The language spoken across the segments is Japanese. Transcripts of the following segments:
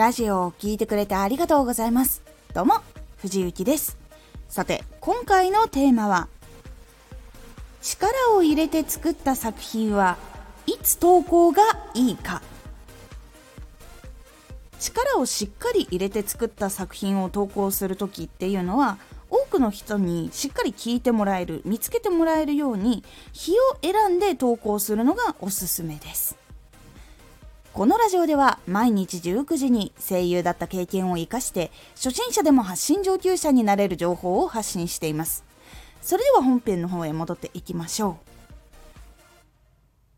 ラジオを聴いてくれてありがとうございます。どうも、藤幸です。さて、今回のテーマは、力を入れて作った作品はいつ投稿がいいか。力をしっかり入れて作った作品を投稿する時っていうのは多くの人にしっかり聞いてもらえる見つけてもらえるように日を選んで投稿するのがおすすめですこのラジオでは毎日19時に声優だった経験を生かして初心者でも発信上級者になれる情報を発信しています。それでは本編の方へ戻っていきましょ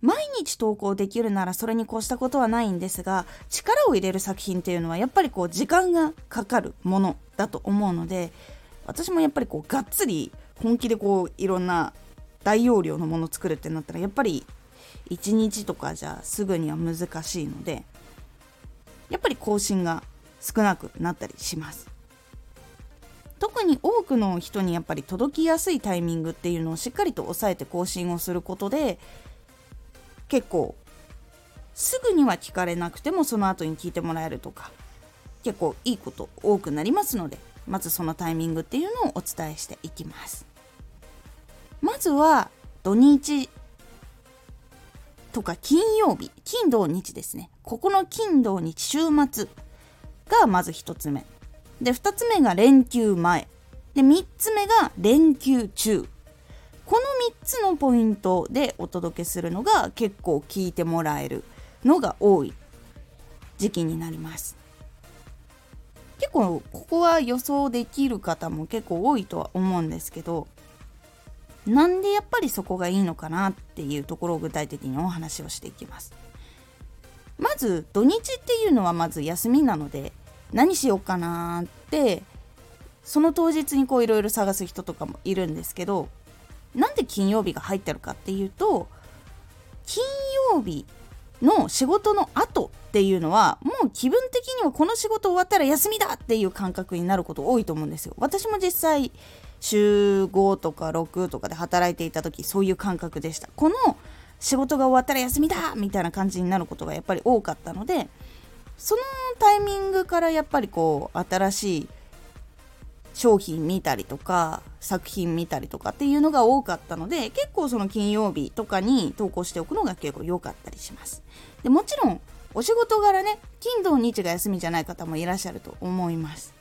う。毎日投稿できるならそれに越したことはないんですが力を入れる作品っていうのはやっぱりこう時間がかかるものだと思うので私もやっぱりこうがっつり本気でこういろんな大容量のもの作るってなったらやっぱり1日とかじゃすぐには難しいのでやっぱり更新が少なくなったりします。特に多くの人にやっぱり届きやすいタイミングっていうのをしっかりと押さえて更新をすることで結構すぐには聞かれなくてもその後に聞いてもらえるとか結構いいこと多くなりますのでまずそのタイミングっていうのをお伝えしていきます。まずは土日とか金曜日金土日ですね。ここの金土日週末がまず1つ目。で2つ目が連休前。で3つ目が連休中。この3つのポイントでお届けするのが結構聞いてもらえるのが多い時期になります。結構ここは予想できる方も結構多いとは思うんですけどなんでやっぱりそこがいいのかなっていうところを具体的にお話をしていきます。まず土日っていうのはまず休みなので何しようかなってその当日にこういろいろ探す人とかもいるんですけどなんで金曜日が入ってるかっていうと金曜日の仕事の後っていうのはもう気分的にはこの仕事終わったら休みだっていう感覚になること多いと思うんですよ。私も実際週5とか6とかで働いていた時そういう感覚でした。この仕事が終わったら休みだみたいな感じになることがやっぱり多かったのでそのタイミングからやっぱりこう新しい商品見たりとか作品見たりとかっていうのが多かったので結構その金曜日とかに投稿しておくのが結構良かったりします。でもちろんお仕事柄ね金土日が休みじゃない方もいらっしゃると思います。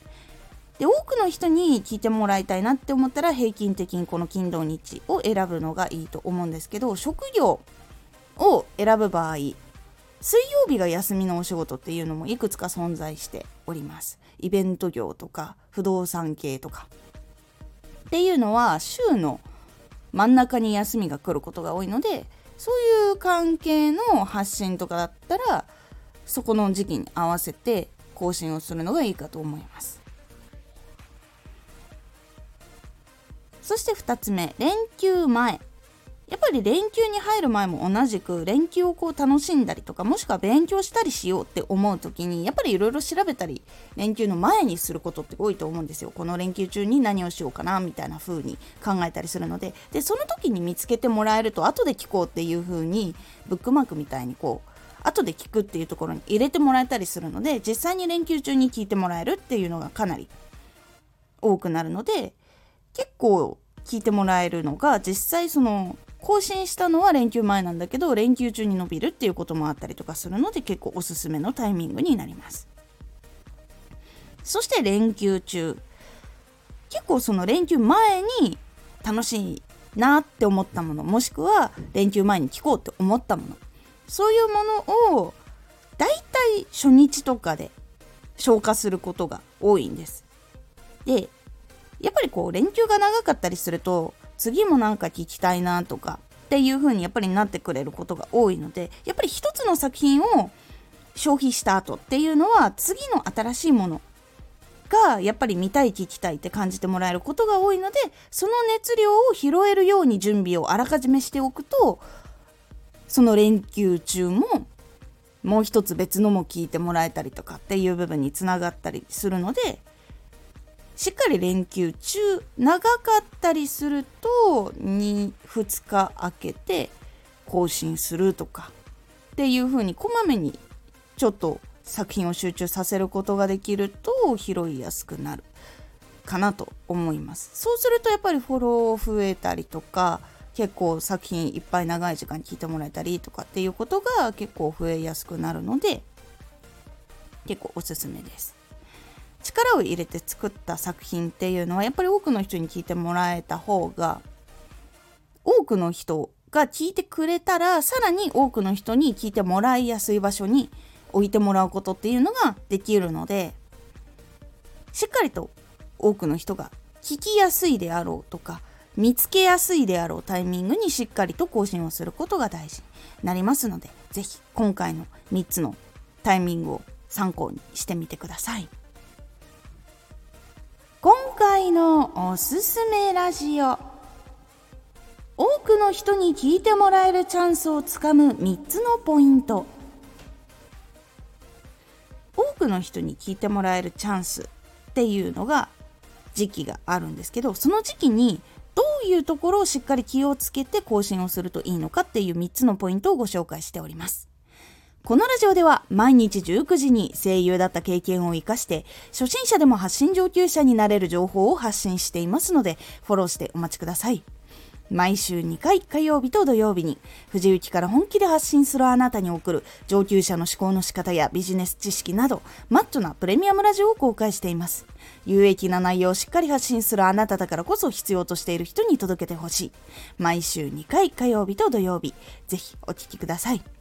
で多くの人に聞いてもらいたいなって思ったら平均的にこの金土日を選ぶのがいいと思うんですけど職業を選ぶ場合水曜日が休みのお仕事っていうのもいくつか存在しております。イベント業とか不動産系とか。っていうのは週の真ん中に休みが来ることが多いのでそういう関係の発信とかだったらそこの時期に合わせて更新をするのがいいかと思います。そして2つ目連休前。やっぱり連休に入る前も同じく連休をこう楽しんだりとかもしくは勉強したりしようって思う時にやっぱりいろいろ調べたり連休の前にすることって多いと思うんですよこの連休中に何をしようかなみたいな風に考えたりするのででその時に見つけてもらえると後で聞こうっていう風にブックマークみたいにこう後で聞くっていうところに入れてもらえたりするので実際に連休中に聞いてもらえるっていうのがかなり多くなるので結構聞いてもらえるのが実際その更新したのは連休前なんだけど連休中に伸びるっていうこともあったりとかするので結構おすすめのタイミングになります。そして連休中結構その連休前に楽しいなって思ったものもしくは連休前に聞こうって思ったものそういうものをだいたい初日とかで消化することが多いんです。でやっぱりこう連休が長かったりすると次もなんか聞きたいなとかっていう風にやっぱりなってくれることが多いのでやっぱり一つの作品を消費した後っていうのは次の新しいものがやっぱり見たい聞きたいって感じてもらえることが多いのでその熱量を拾えるように準備をあらかじめしておくとその連休中ももう一つ別のも聞いてもらえたりとかっていう部分につながったりするのでしっかり連休中長かったりすると 2, 2日空けて更新するとかっていう風にこまめにちょっと作品を集中させることができると拾いやすくなるかなと思います。そうするとやっぱりフォロー増えたりとか結構作品いっぱい長い時間聞いてもらえたりとかっていうことが結構増えやすくなるので結構おすすめです。力を入れて作った作品っていうのはやっぱり多くの人に聞いてもらえた方が多くの人が聞いてくれたらさらに多くの人に聞いてもらいやすい場所に置いてもらうことっていうのができるのでしっかりと多くの人が聞きやすいであろうとか見つけやすいであろうタイミングにしっかりと更新をすることが大事になりますので是非今回の3つのタイミングを参考にしてみてください。のおすすめラジオ。多くの人に聞いてもらえるチャンスをつかむ3つのポイント。多くの人に聞いてもらえるチャンスっていうのが時期があるんですけどその時期にどういうところをしっかり気をつけて更新をするといいのかっていう3つのポイントをご紹介しております。このラジオでは毎日19時に声優だった経験を活かして初心者でも発信上級者になれる情報を発信していますのでフォローしてお待ちください。毎週2回火曜日と土曜日に藤雪から本気で発信するあなたに送る上級者の思考の仕方やビジネス知識などマッチョなプレミアムラジオを公開しています。有益な内容をしっかり発信するあなただからこそ必要としている人に届けてほしい。毎週2回火曜日と土曜日ぜひお聴きください。